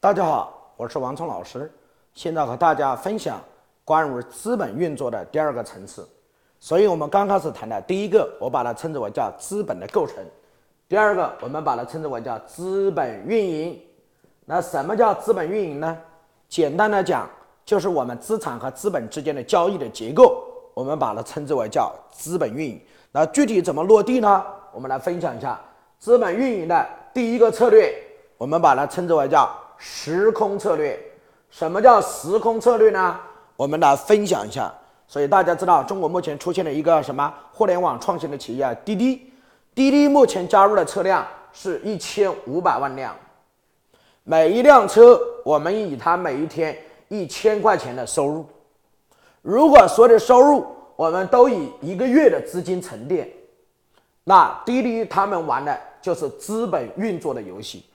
大家好，我是王聪老师，现在和大家分享关于资本运作的第二个层次。所以，我们刚开始谈的第一个，我把它称之为叫资本的构成；第二个，我们把它称之为叫资本运营。那什么叫资本运营呢？简单的讲，就是我们资产和资本之间的交易的结构，我们把它称之为叫资本运营。那具体怎么落地呢？我们来分享一下资本运营的第一个策略，我们把它称之为叫。时空策略，什么叫时空策略呢？我们来分享一下。所以大家知道，中国目前出现了一个什么互联网创新的企业啊？滴滴。滴滴目前加入的车辆是一千五百万辆，每一辆车我们以它每一天一千块钱的收入。如果所有的收入我们都以一个月的资金沉淀，那滴滴他们玩的就是资本运作的游戏。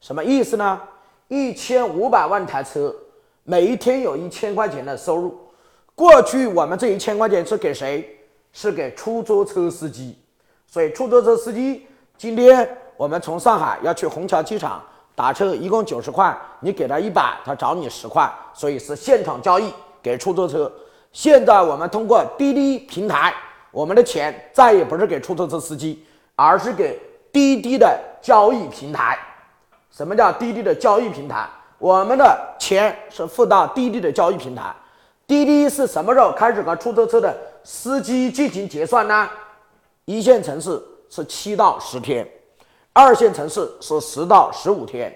什么意思呢？一千五百万台车，每一天有一千块钱的收入。过去我们这一千块钱是给谁？是给出租车司机。所以出租车司机，今天我们从上海要去虹桥机场打车，一共九十块，你给他一百，他找你十块，所以是现场交易给出租车。现在我们通过滴滴平台，我们的钱再也不是给出租车司机，而是给滴滴的交易平台。什么叫滴滴的交易平台？我们的钱是付到滴滴的交易平台。滴滴是什么时候开始和出租车的司机进行结算呢？一线城市是七到十天，二线城市是十到十五天，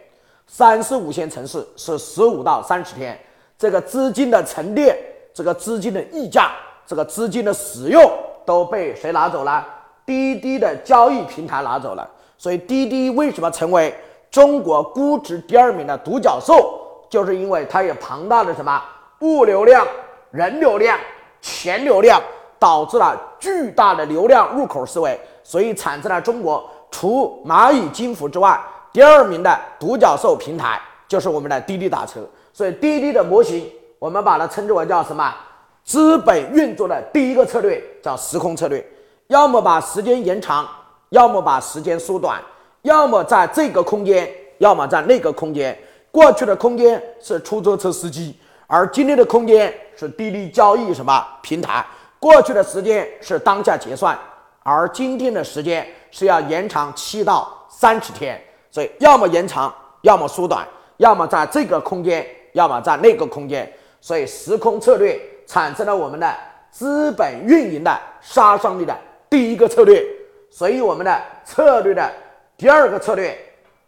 三四五线城市是十五到三十天。这个资金的沉淀，这个资金的溢价，这个资金的使用都被谁拿走了？滴滴的交易平台拿走了。所以滴滴为什么成为？中国估值第二名的独角兽，就是因为它有庞大的什么物流量、人流量、钱流量，导致了巨大的流量入口思维，所以产生了中国除蚂蚁金服之外第二名的独角兽平台，就是我们的滴滴打车。所以滴滴的模型，我们把它称之为叫什么？资本运作的第一个策略叫时空策略，要么把时间延长，要么把时间缩短。要么在这个空间，要么在那个空间。过去的空间是出租车司机，而今天的空间是滴滴交易什么平台？过去的时间是当下结算，而今天的时间是要延长七到三十天。所以，要么延长，要么缩短，要么在这个空间，要么在那个空间。所以，时空策略产生了我们的资本运营的杀伤力的第一个策略。所以，我们的策略的。第二个策略，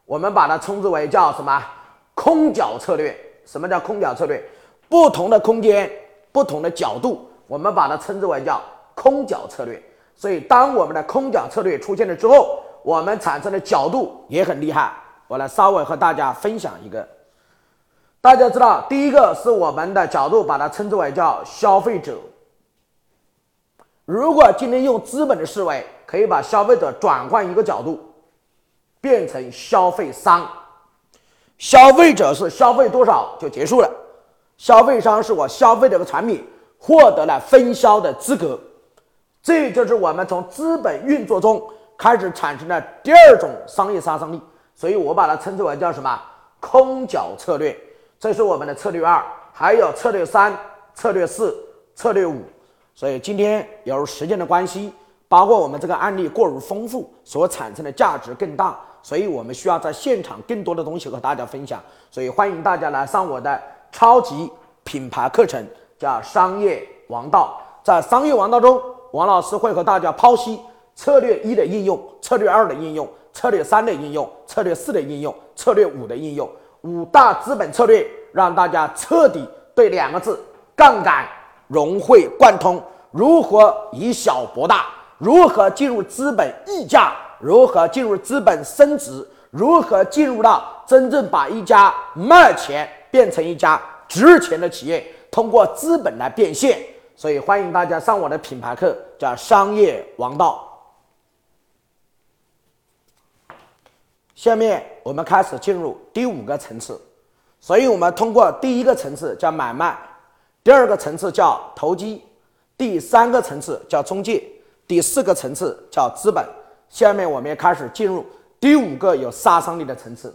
我们把它称之为叫什么？空角策略。什么叫空角策略？不同的空间，不同的角度，我们把它称之为叫空角策略。所以，当我们的空角策略出现了之后，我们产生的角度也很厉害。我来稍微和大家分享一个。大家知道，第一个是我们的角度，把它称之为叫消费者。如果今天用资本的思维，可以把消费者转换一个角度。变成消费商，消费者是消费多少就结束了，消费商是我消费这个产品获得了分销的资格，这就是我们从资本运作中开始产生的第二种商业杀伤力，所以我把它称之为叫什么？空角策略，这是我们的策略二，还有策略三、策略四、策略五，所以今天由于时间的关系，包括我们这个案例过于丰富，所产生的价值更大。所以我们需要在现场更多的东西和大家分享，所以欢迎大家来上我的超级品牌课程，叫商业王道。在商业王道中，王老师会和大家剖析策略一的应用、策略二的应用、策略三的应用、策略四的应用、策略五的应用，五大资本策略，让大家彻底对两个字杠杆融会贯通，如何以小博大，如何进入资本溢价。如何进入资本升值？如何进入到真正把一家卖钱变成一家值钱的企业？通过资本来变现。所以欢迎大家上我的品牌课，叫商业王道。下面我们开始进入第五个层次。所以我们通过第一个层次叫买卖，第二个层次叫投机，第三个层次叫中介，第四个层次叫资本。下面我们要开始进入第五个有杀伤力的层次，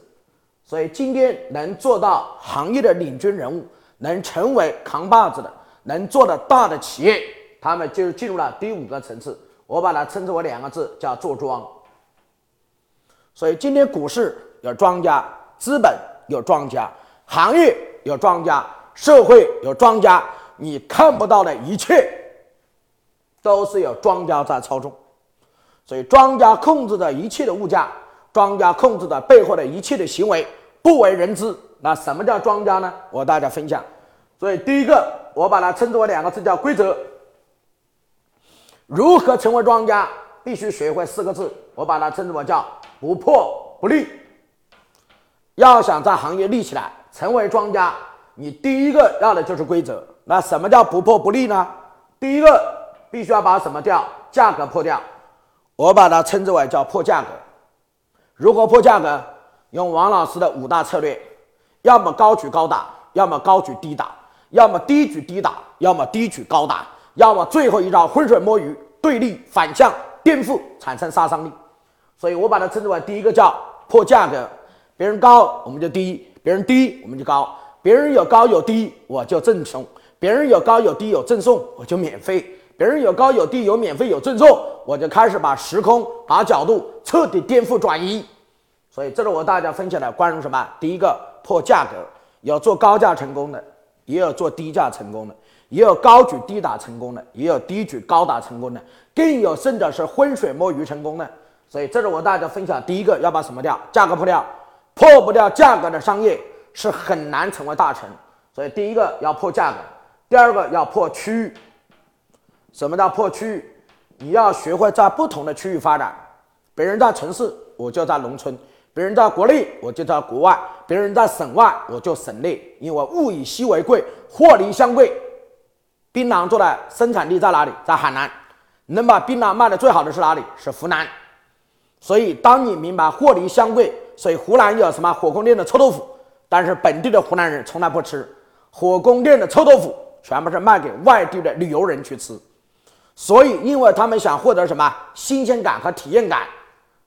所以今天能做到行业的领军人物，能成为扛把子的，能做得大的企业，他们就进入了第五个层次。我把它称之为两个字，叫做庄。所以今天股市有庄家，资本有庄家，行业有庄家，社会有庄家，你看不到的一切，都是有庄家在操纵。所以庄家控制着一切的物价，庄家控制着背后的一切的行为，不为人知。那什么叫庄家呢？我大家分享。所以第一个，我把它称之为两个字，叫规则。如何成为庄家？必须学会四个字，我把它称之为叫不破不立。要想在行业立起来，成为庄家，你第一个要的就是规则。那什么叫不破不立呢？第一个必须要把什么掉？价格破掉。我把它称之为叫破价格。如何破价格？用王老师的五大策略：要么高举高打，要么高举低打，要么低举低打，要么低举高打。要么最后一招浑水摸鱼，对立反向颠覆产生杀伤力，所以我把它称之为第一个叫破价格。别人高我们就低，别人低我们就高，别人有高有低我就赠送，别人有高有低有赠送我就免费，别人有高有低有免费有赠送我就开始把时空把角度彻底颠覆转移。所以这是我大家分享的关于什么？第一个破价格，有做高价成功的，也有做低价成功的。也有高举低打成功的，也有低举高打成功的，更有甚者是浑水摸鱼成功的。所以这是我大家分享第一个要把什么掉？价格破掉，破不掉价格的商业是很难成为大成。所以第一个要破价格，第二个要破区域。什么叫破区域？你要学会在不同的区域发展。别人在城市，我就在农村；别人在国内，我就在国外；别人在省外，我就省内。因为物以稀为贵，货离相贵。槟榔做的生产地在哪里？在海南。能把槟榔卖的最好的是哪里？是湖南。所以，当你明白货离相贵，所以湖南有什么火宫殿的臭豆腐，但是本地的湖南人从来不吃火宫殿的臭豆腐，全部是卖给外地的旅游人去吃。所以，因为他们想获得什么新鲜感和体验感，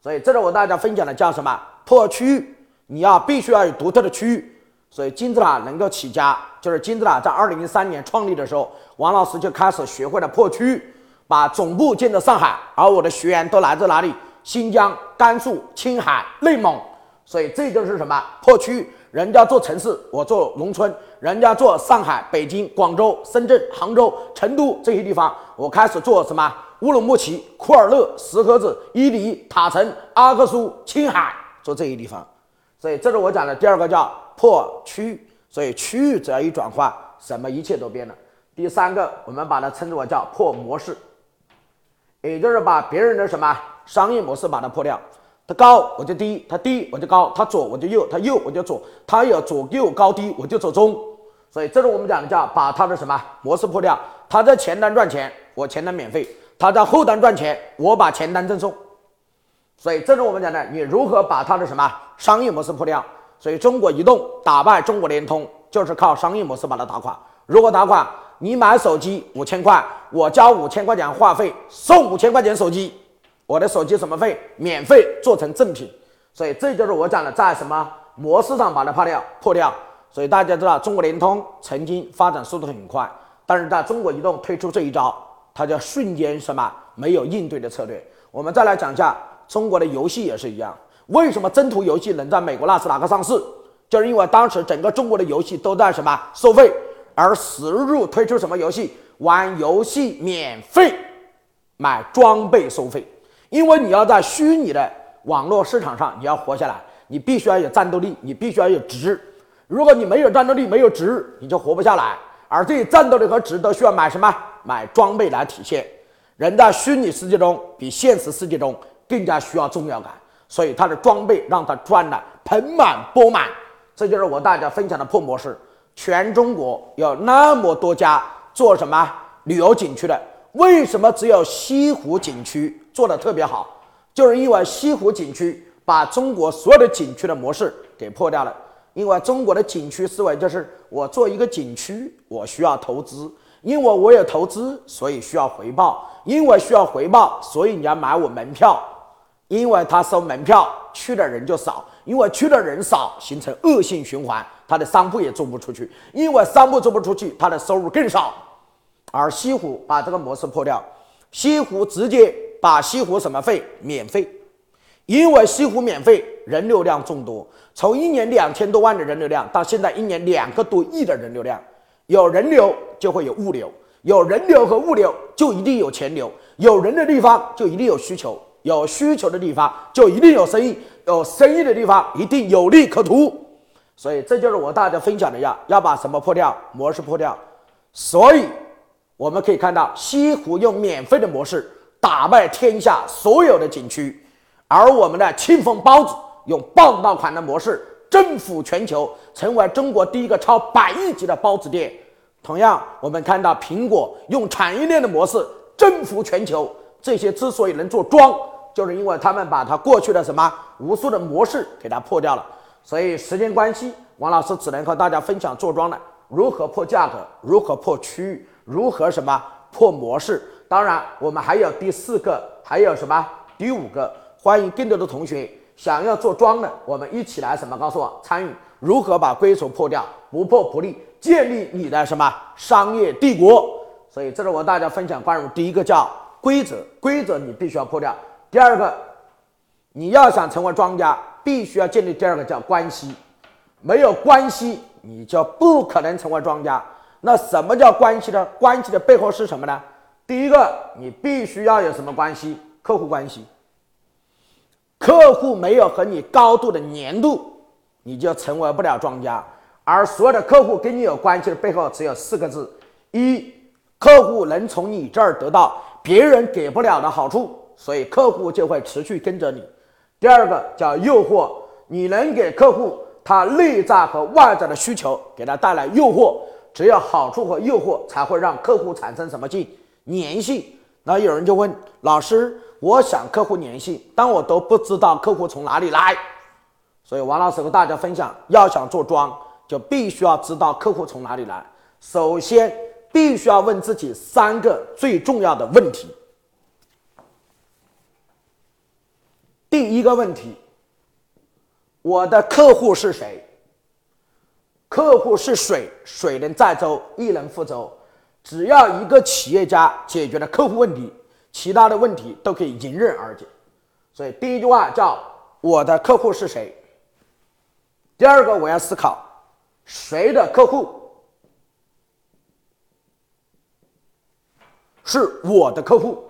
所以这是我大家分享的叫什么破区域？你要必须要有独特的区域。所以金字塔能够起家，就是金字塔在二零零三年创立的时候，王老师就开始学会了破区域，把总部建在上海，而我的学员都来自哪里？新疆、甘肃、青海、内蒙。所以这就是什么破区域？人家做城市，我做农村；人家做上海、北京、广州、深圳、杭州、成都这些地方，我开始做什么？乌鲁木齐、库尔勒、石河子、伊犁、塔城、阿克苏、青海，做这些地方。所以这是我讲的第二个叫。破区域，所以区域只要一转换，什么一切都变了。第三个，我们把它称之为叫破模式，也就是把别人的什么商业模式把它破掉。它高我就低，它低我就高，它左我就右，它右我就左，它有左右高低我就走中。所以这是我们讲的叫把它的什么模式破掉。它在前端赚钱，我前端免费；它在后端赚钱，我把前端赠送。所以这是我们讲的，你如何把它的什么商业模式破掉。所以，中国移动打败中国联通，就是靠商业模式把它打垮。如果打垮，你买手机五千块，我交五千块钱话费，送五千块钱手机，我的手机什么费？免费做成正品。所以，这就是我讲的，在什么模式上把它破掉？破掉。所以大家知道，中国联通曾经发展速度很快，但是在中国移动推出这一招，它叫瞬间什么？没有应对的策略。我们再来讲一下中国的游戏也是一样。为什么征途游戏能在美国纳斯达克上市？就是因为当时整个中国的游戏都在什么收费，而史日入推出什么游戏？玩游戏免费，买装备收费。因为你要在虚拟的网络市场上，你要活下来，你必须要有战斗力，你必须要有值。如果你没有战斗力，没有值，你就活不下来。而这些战斗力和值都需要买什么？买装备来体现。人在虚拟世界中比现实世界中更加需要重要感。所以他的装备让他赚的盆满钵满，这就是我大家分享的破模式。全中国有那么多家做什么旅游景区的，为什么只有西湖景区做的特别好？就是因为西湖景区把中国所有的景区的模式给破掉了。因为中国的景区思维就是我做一个景区，我需要投资，因为我有投资，所以需要回报，因为需要回报，所以你要买我门票。因为他收门票去的人就少，因为去的人少，形成恶性循环，他的商铺也租不出去，因为商铺租不出去，他的收入更少。而西湖把这个模式破掉，西湖直接把西湖什么费免费，因为西湖免费，人流量众多，从一年两千多万的人流量到现在一年两个多亿的人流量，有人流就会有物流。有人流和物流，就一定有钱流；有人的地方，就一定有需求；有需求的地方，就一定有生意；有生意的地方，一定有利可图。所以，这就是我大家分享的要要把什么破掉？模式破掉。所以，我们可以看到，西湖用免费的模式打败天下所有的景区，而我们的庆丰包子用爆爆款的模式征服全球，成为中国第一个超百亿级的包子店。同样，我们看到苹果用产业链的模式征服全球，这些之所以能做庄，就是因为他们把它过去的什么无数的模式给它破掉了。所以时间关系，王老师只能和大家分享做庄的如何破价格，如何破区域，如何什么破模式。当然，我们还有第四个，还有什么第五个？欢迎更多的同学想要做庄的，我们一起来什么？告诉我参与如何把规则破掉，不破不立。建立你的什么商业帝国？所以这是我大家分享关于第一个叫规则，规则你必须要破掉。第二个，你要想成为庄家，必须要建立第二个叫关系，没有关系你就不可能成为庄家。那什么叫关系呢？关系的背后是什么呢？第一个，你必须要有什么关系？客户关系。客户没有和你高度的粘度，你就成为不了庄家。而所有的客户跟你有关系的背后只有四个字：一，客户能从你这儿得到别人给不了的好处，所以客户就会持续跟着你；第二个叫诱惑，你能给客户他内在和外在的需求，给他带来诱惑，只有好处和诱惑才会让客户产生什么劲粘性。那有人就问老师：我想客户粘性，但我都不知道客户从哪里来，所以王老师和大家分享，要想做庄。就必须要知道客户从哪里来。首先，必须要问自己三个最重要的问题。第一个问题：我的客户是谁？客户是水，水能载舟，亦能覆舟。只要一个企业家解决了客户问题，其他的问题都可以迎刃而解。所以，第一句话叫“我的客户是谁”。第二个，我要思考。谁的客户是我的客户？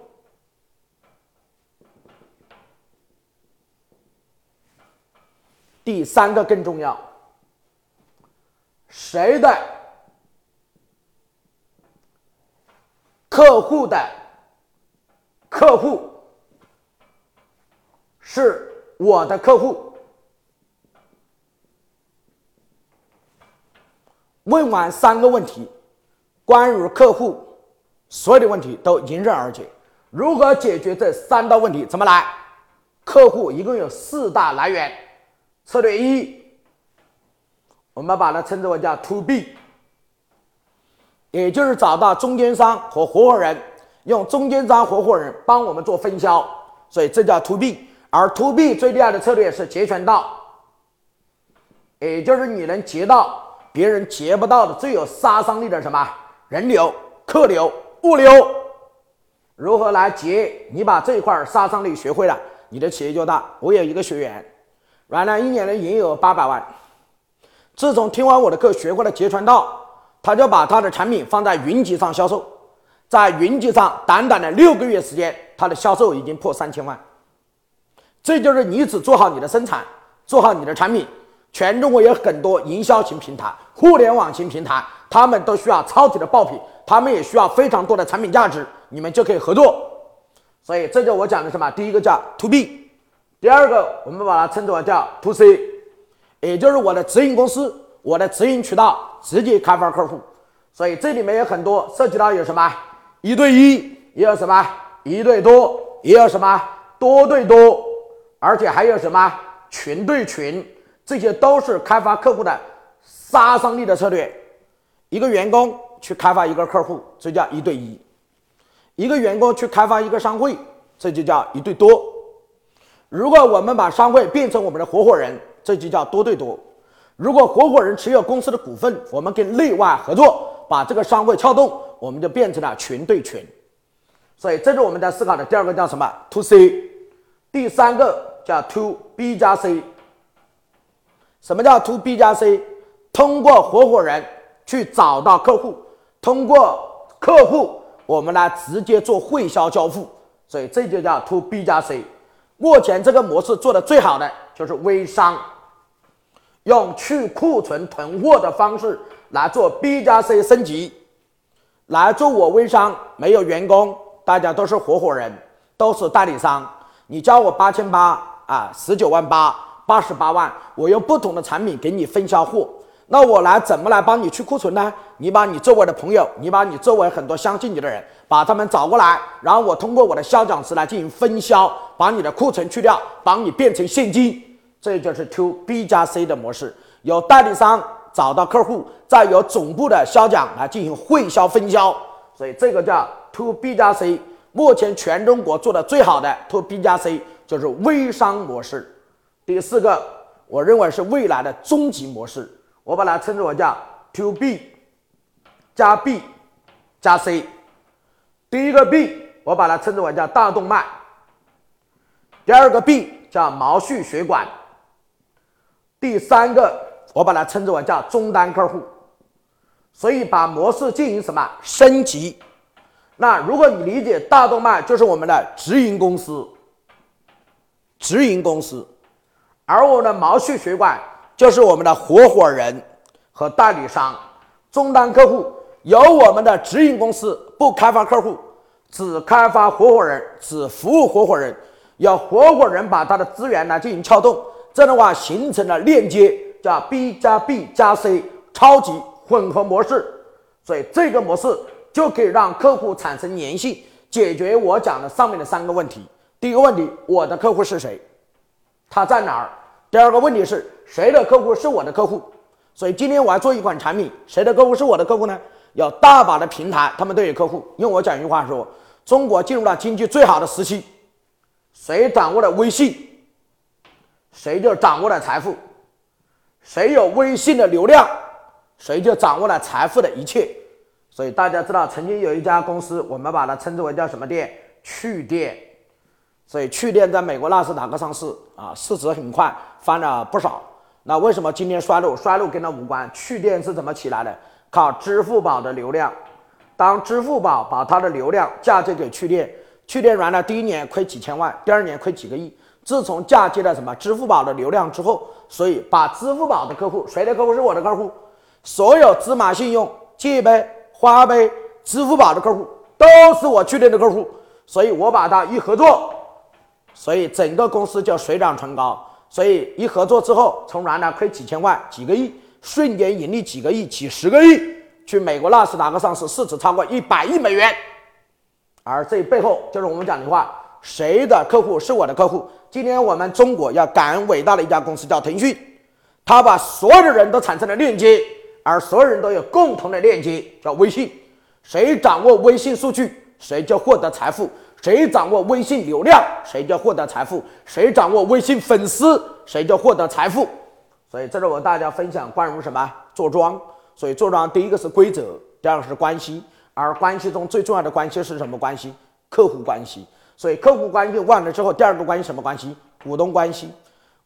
第三个更重要，谁的客户的客户是我的客户？问完三个问题，关于客户所有的问题都迎刃而解。如何解决这三道问题？怎么来？客户一共有四大来源。策略一，我们把它称之为叫 To B，也就是找到中间商和合伙人，用中间商合伙人帮我们做分销，所以这叫 To B。而 To B 最厉害的策略是截拳道，也就是你能截到。别人截不到的最有杀伤力的什么人流、客流、物流，如何来截？你把这一块杀伤力学会了，你的企业就大。我有一个学员，原来一年的营业额八百万，自从听完我的课学会了截拳道，他就把他的产品放在云集上销售，在云集上短短的六个月时间，他的销售已经破三千万。这就是你只做好你的生产，做好你的产品。全中国有很多营销型平台、互联网型平台，他们都需要超级的爆品，他们也需要非常多的产品价值，你们就可以合作。所以这就我讲的什么？第一个叫 To B，第二个我们把它称之为叫 To C，也就是我的直营公司、我的直营渠道直接开发客户。所以这里面有很多涉及到有什么一对一，也有什么一对多，也有什么多对多，而且还有什么群对群。这些都是开发客户的杀伤力的策略。一个员工去开发一个客户，这叫一对一；一个员工去开发一个商会，这就叫一对多。如果我们把商会变成我们的合伙人，这就叫多对多。如果合伙人持有公司的股份，我们跟内外合作，把这个商会撬动，我们就变成了群对群。所以这是我们在思考的第二个叫什么？To C。第三个叫 To B 加 C。什么叫 To B 加 C？通过合伙人去找到客户，通过客户我们来直接做汇销交付，所以这就叫 To B 加 C。目前这个模式做的最好的就是微商。用去库存囤货的方式来做 B 加 C 升级，来做我微商，没有员工，大家都是合伙人，都是代理商。你交我八千八啊，十九万八，八十八万，我用不同的产品给你分销货。那我来怎么来帮你去库存呢？你把你周围的朋友，你把你周围很多相信你的人，把他们找过来，然后我通过我的销讲师来进行分销，把你的库存去掉，帮你变成现金。这就是 To B 加 C 的模式，由代理商找到客户，再由总部的销讲来进行汇销分销，所以这个叫 To B 加 C。目前全中国做的最好的 To B 加 C 就是微商模式。第四个，我认为是未来的终极模式，我把它称之为叫 To B 加 B 加 C。第一个 B，我把它称之为叫大动脉；第二个 B 叫毛细血管。第三个，我把它称之为叫终端客户，所以把模式进行什么？升级？那如果你理解大动脉就是我们的直营公司，直营公司，而我们的毛细血管就是我们的合伙人和代理商，终端客户由我们的直营公司不开发客户，只开发合伙人，只服务合伙人，由合伙人把他的资源来进行撬动。这样的话形成了链接，叫 B 加 B 加 C 超级混合模式，所以这个模式就可以让客户产生粘性，解决我讲的上面的三个问题。第一个问题，我的客户是谁？他在哪儿？第二个问题是谁的客户是我的客户？所以今天我要做一款产品，谁的客户是我的客户呢？有大把的平台，他们都有客户。用我讲一句话说，中国进入了经济最好的时期，谁掌握了微信？谁就掌握了财富，谁有微信的流量，谁就掌握了财富的一切。所以大家知道，曾经有一家公司，我们把它称之为叫什么店？趣店。所以趣店在美国纳斯达克上市啊，市值很快翻了不少。那为什么今天衰落？衰落跟它无关。趣店是怎么起来的？靠支付宝的流量。当支付宝把它的流量嫁接给趣店，趣店原来第一年亏几千万，第二年亏几个亿。自从嫁接了什么支付宝的流量之后，所以把支付宝的客户，谁的客户是我的客户？所有芝麻信用、借呗、花呗、支付宝的客户都是我去年的客户，所以我把它一合作，所以整个公司就水涨船高。所以一合作之后，从原来亏几千万、几个亿，瞬间盈利几个亿、几十个亿，去美国纳斯达克上市，市值超过一百亿美元。而这背后就是我们讲的话，谁的客户是我的客户？今天我们中国要感恩伟大的一家公司，叫腾讯，它把所有的人都产生了链接，而所有人都有共同的链接，叫微信。谁掌握微信数据，谁就获得财富；谁掌握微信流量，谁就获得财富；谁掌握微信粉丝，谁就获得财富。所以这是我大家分享关于什么做庄。所以做庄第一个是规则，第二个是关系，而关系中最重要的关系是什么关系？客户关系。所以客户关系忘了之后，第二个关系什么关系？股东关系。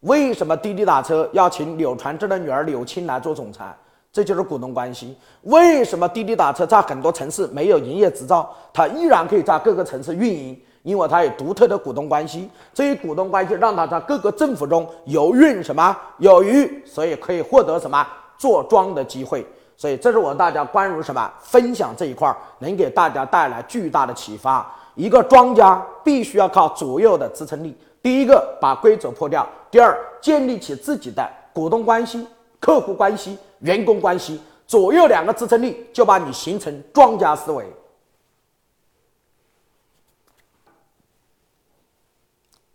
为什么滴滴打车要请柳传志的女儿柳青来做总裁？这就是股东关系。为什么滴滴打车在很多城市没有营业执照，它依然可以在各个城市运营？因为它有独特的股东关系。这些股东关系让它在各个政府中有运什么有余，所以可以获得什么做庄的机会。所以这是我大家关于什么分享这一块，能给大家带来巨大的启发。一个庄家必须要靠左右的支撑力。第一个，把规则破掉；第二，建立起自己的股东关系、客户关系、员工关系，左右两个支撑力，就把你形成庄家思维。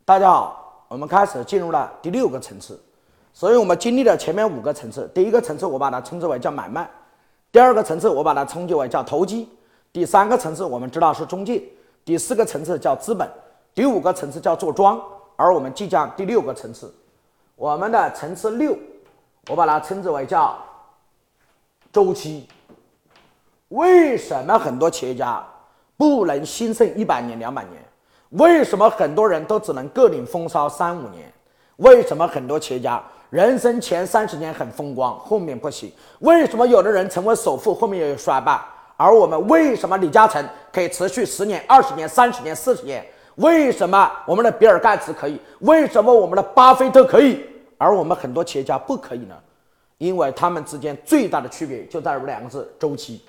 大家好，我们开始进入了第六个层次。所以我们经历了前面五个层次，第一个层次我把它称之为叫买卖，第二个层次我把它称之为叫投机，第三个层次我们知道是中介。第四个层次叫资本，第五个层次叫做庄，而我们即将第六个层次，我们的层次六，我把它称之为叫周期。为什么很多企业家不能兴盛一百年、两百年？为什么很多人都只能各领风骚三五年？为什么很多企业家人生前三十年很风光，后面不行？为什么有的人成为首富，后面又有衰败？而我们为什么李嘉诚可以持续十年、二十年、三十年、四十年？为什么我们的比尔盖茨可以？为什么我们的巴菲特可以？而我们很多企业家不可以呢？因为他们之间最大的区别就在于两个字：周期。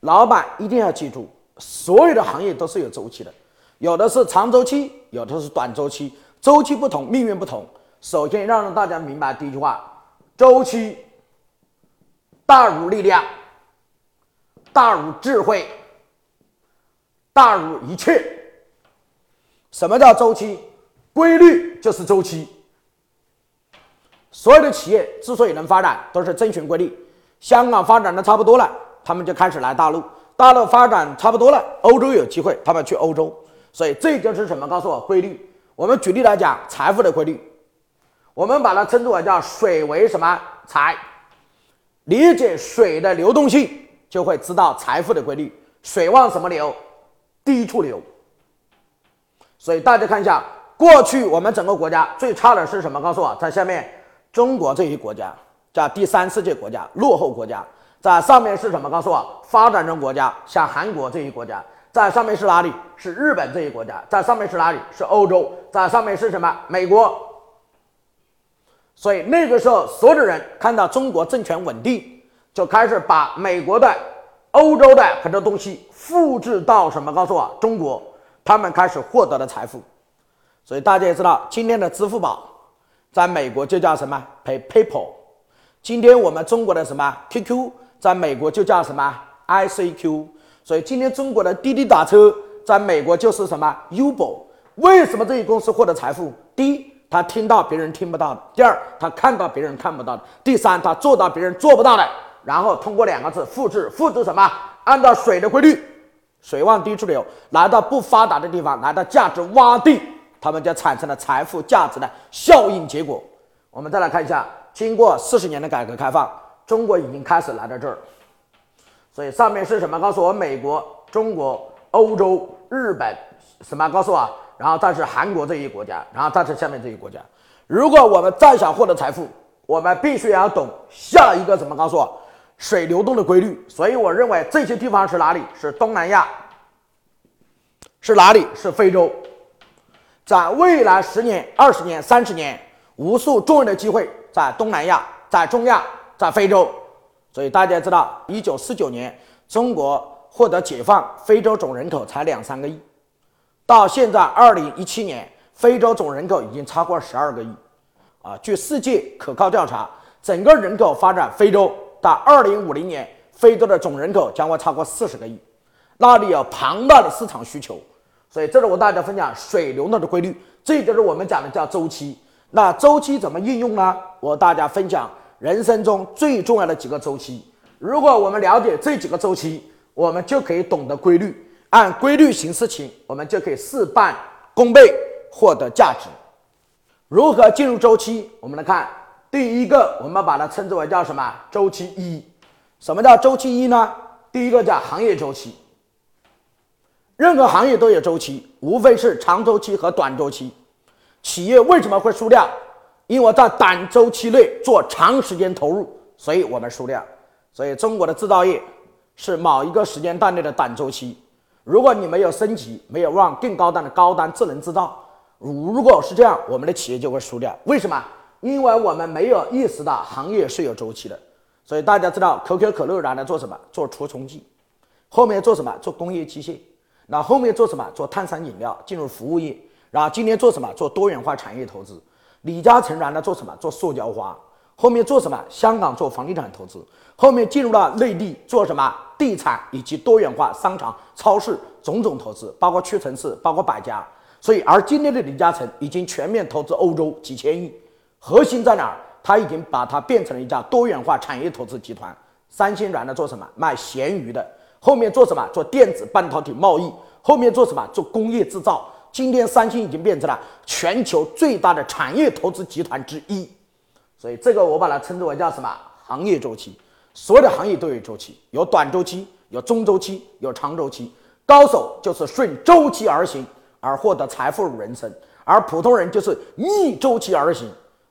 老板一定要记住，所有的行业都是有周期的，有的是长周期，有的是短周期，周期不同，命运不同。首先，让大家明白第一句话：周期大如力量，大如智慧，大如一切。什么叫周期？规律就是周期。所有的企业之所以能发展，都是遵循规律。香港发展的差不多了。他们就开始来大陆，大陆发展差不多了，欧洲有机会，他们去欧洲，所以这就是什么？告诉我规律。我们举例来讲，财富的规律，我们把它称之为叫水为什么财？理解水的流动性，就会知道财富的规律。水往什么流？低处流。所以大家看一下，过去我们整个国家最差的是什么？告诉我，在下面中国这一国家叫第三世界国家，落后国家。在上面是什么？告诉我，发展中国家，像韩国这一国家，在上面是哪里？是日本这一国家，在上面是哪里？是欧洲，在上面是什么？美国。所以那个时候，所有的人看到中国政权稳定，就开始把美国的、欧洲的很多东西复制到什么？告诉我，中国，他们开始获得了财富。所以大家也知道，今天的支付宝，在美国就叫什么？Pay PayPal。今天我们中国的什么 QQ？在美国就叫什么 ICQ，所以今天中国的滴滴打车在美国就是什么 Uber。为什么这些公司获得财富？第一，他听到别人听不到的；第二，他看到别人看不到的；第三，他做到别人做不到的。然后通过两个字复制，复制什么？按照水的规律，水往低处流，来到不发达的地方，来到价值洼地，他们就产生了财富价值的效应结果。我们再来看一下，经过四十年的改革开放。中国已经开始来到这儿，所以上面是什么？告诉我，美国、中国、欧洲、日本，什么？告诉我，然后再是韩国这一国家，然后再是下面这一国家。如果我们再想获得财富，我们必须要懂下一个什么？告诉我，水流动的规律。所以我认为这些地方是哪里？是东南亚，是哪里？是非洲。在未来十年、二十年、三十年，无数重要的机会在东南亚，在中亚。在非洲，所以大家知道，一九四九年中国获得解放，非洲总人口才两三个亿，到现在二零一七年，非洲总人口已经超过十二个亿。啊，据世界可靠调查，整个人口发展，非洲到二零五零年，非洲的总人口将会超过四十个亿，那里有庞大的市场需求。所以这是我大家分享水流动的规律，这就是我们讲的叫周期。那周期怎么应用呢？我大家分享。人生中最重要的几个周期，如果我们了解这几个周期，我们就可以懂得规律，按规律行事情，我们就可以事半功倍，获得价值。如何进入周期？我们来看，第一个，我们把它称之为叫什么？周期一。什么叫周期一呢？第一个叫行业周期。任何行业都有周期，无非是长周期和短周期。企业为什么会输掉？因为在短周期内做长时间投入，所以我们输掉。所以中国的制造业是某一个时间段内的短周期。如果你没有升级，没有往更高端的高端智能制造，如果是这样，我们的企业就会输掉。为什么？因为我们没有意识到行业是有周期的。所以大家知道，可口可乐原来做什么？做除虫剂，后面做什么？做工业机械。那后面做什么？做碳酸饮料，进入服务业。然后今天做什么？做多元化产业投资。李嘉诚原来做什么？做塑胶花，后面做什么？香港做房地产投资，后面进入了内地做什么？地产以及多元化商场、超市种种投资，包括屈臣氏，包括百家。所以，而今天的李嘉诚已经全面投资欧洲几千亿，核心在哪儿？他已经把它变成了一家多元化产业投资集团。三星原来做什么？卖咸鱼的，后面做什么？做电子半导体贸易，后面做什么？做工业制造。今天三星已经变成了全球最大的产业投资集团之一。所以这个我把它称之为叫什么？行业周期。所有的行业都有周期，有短周期，有中周期，有长周期。高手就是顺周期而行而获得财富人生，而普通人就是逆周期而行。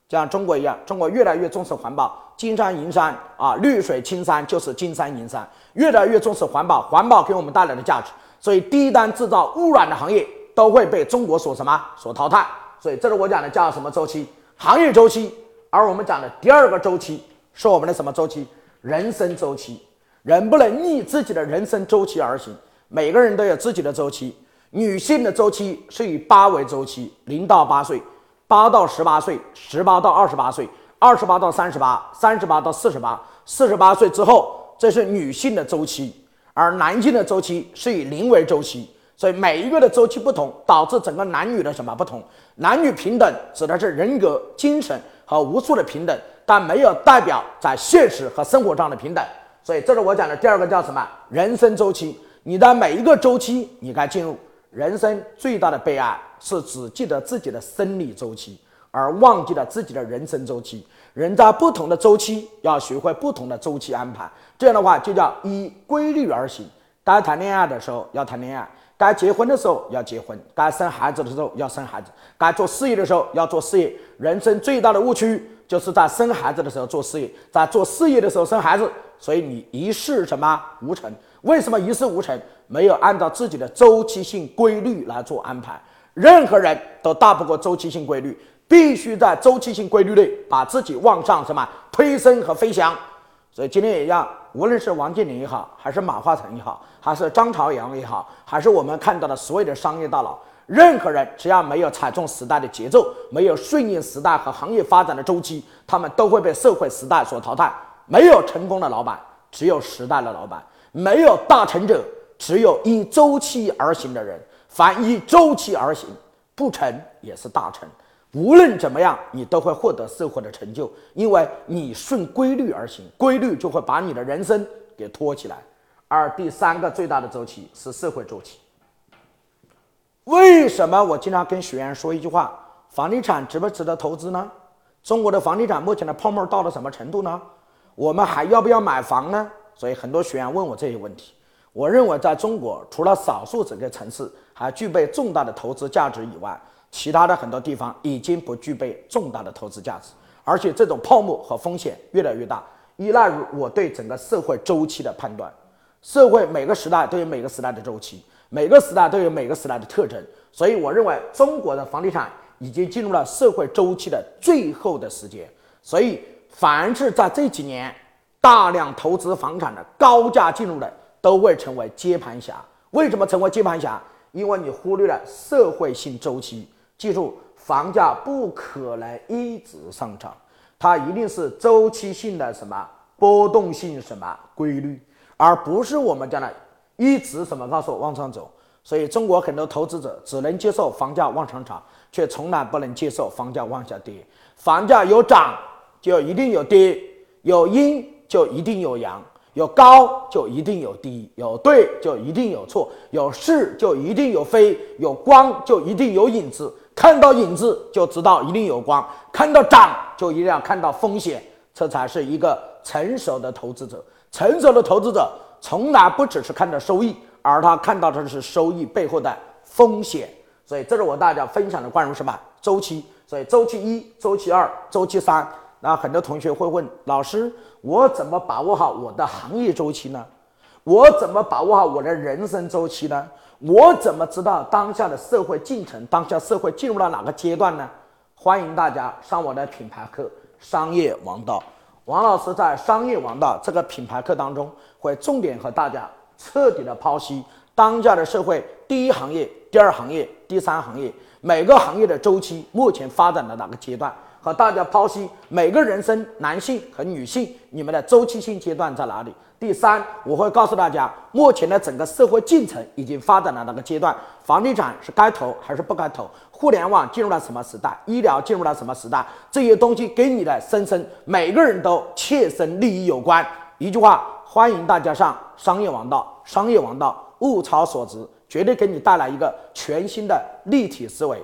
像中国一样，中国越来越重视环保，金山银山啊，绿水青山就是金山银山，越来越重视环保，环保给我们带来的价值，所以低端制造污染的行业都会被中国所什么所淘汰。所以这是我讲的叫什么周期？行业周期。而我们讲的第二个周期是我们的什么周期？人生周期。人不能逆自己的人生周期而行，每个人都有自己的周期。女性的周期是以八为周期，零到八岁。八到十八岁，十八到二十八岁，二十八到三十八，三十八到四十八，四十八岁之后，这是女性的周期，而男性的周期是以零为周期。所以每一个的周期不同，导致整个男女的什么不同？男女平等指的是人格、精神和无数的平等，但没有代表在现实和生活上的平等。所以这是我讲的第二个叫什么？人生周期。你的每一个周期，你该进入。人生最大的悲哀是只记得自己的生理周期，而忘记了自己的人生周期。人在不同的周期要学会不同的周期安排，这样的话就叫依规律而行。该谈恋爱的时候要谈恋爱，该结婚的时候要结婚，该生孩子的时候要生孩子，该做事业的时候要做事业。人生最大的误区就是在生孩子的时候做事业，在做事业的时候生孩子，所以你一事什么无成？为什么一事无成？没有按照自己的周期性规律来做安排，任何人都大不过周期性规律，必须在周期性规律内把自己往上什么推升和飞翔。所以今天也一样，无论是王健林也好，还是马化腾也好，还是张朝阳也好，还是我们看到的所有的商业大佬，任何人只要没有踩中时代的节奏，没有顺应时代和行业发展的周期，他们都会被社会时代所淘汰。没有成功的老板，只有时代的老板；没有大成者。只有依周期而行的人，凡依周期而行，不成也是大成。无论怎么样，你都会获得社会的成就，因为你顺规律而行，规律就会把你的人生给托起来。而第三个最大的周期是社会周期。为什么我经常跟学员说一句话：房地产值不值得投资呢？中国的房地产目前的泡沫到了什么程度呢？我们还要不要买房呢？所以很多学员问我这些问题。我认为，在中国，除了少数几个城市还具备重大的投资价值以外，其他的很多地方已经不具备重大的投资价值，而且这种泡沫和风险越来越大，依赖于我对整个社会周期的判断。社会每个时代都有每个时代的周期，每个时代都有每个时代的特征，所以我认为中国的房地产已经进入了社会周期的最后的时间。所以，凡是在这几年大量投资房产的高价进入的。都会成为接盘侠。为什么成为接盘侠？因为你忽略了社会性周期。记住，房价不可能一直上涨，它一定是周期性的什么波动性什么规律，而不是我们讲的一直什么告诉我往上走。所以，中国很多投资者只能接受房价往上涨，却从来不能接受房价往下跌。房价有涨就一定有跌，有阴就一定有阳。有高就一定有低，有对就一定有错，有是就一定有非，有光就一定有影子。看到影子就知道一定有光，看到涨就一定要看到风险，这才是一个成熟的投资者。成熟的投资者从来不只是看到收益，而他看到的是收益背后的风险。所以这是我大家分享的关于什么周期。所以周期一、周期二、周期三。那很多同学会问老师：我怎么把握好我的行业周期呢？我怎么把握好我的人生周期呢？我怎么知道当下的社会进程、当下社会进入到哪个阶段呢？欢迎大家上我的品牌课《商业王道》。王老师在《商业王道》这个品牌课当中，会重点和大家彻底的剖析当下的社会第一行业、第二行业、第三行业每个行业的周期目前发展的哪个阶段。和大家剖析每个人生男性和女性你们的周期性阶段在哪里？第三，我会告诉大家目前的整个社会进程已经发展了哪个阶段？房地产是该投还是不该投？互联网进入了什么时代？医疗进入了什么时代？这些东西跟你的生生每个人都切身利益有关。一句话，欢迎大家上商业王道商业王道，物超所值，绝对给你带来一个全新的立体思维。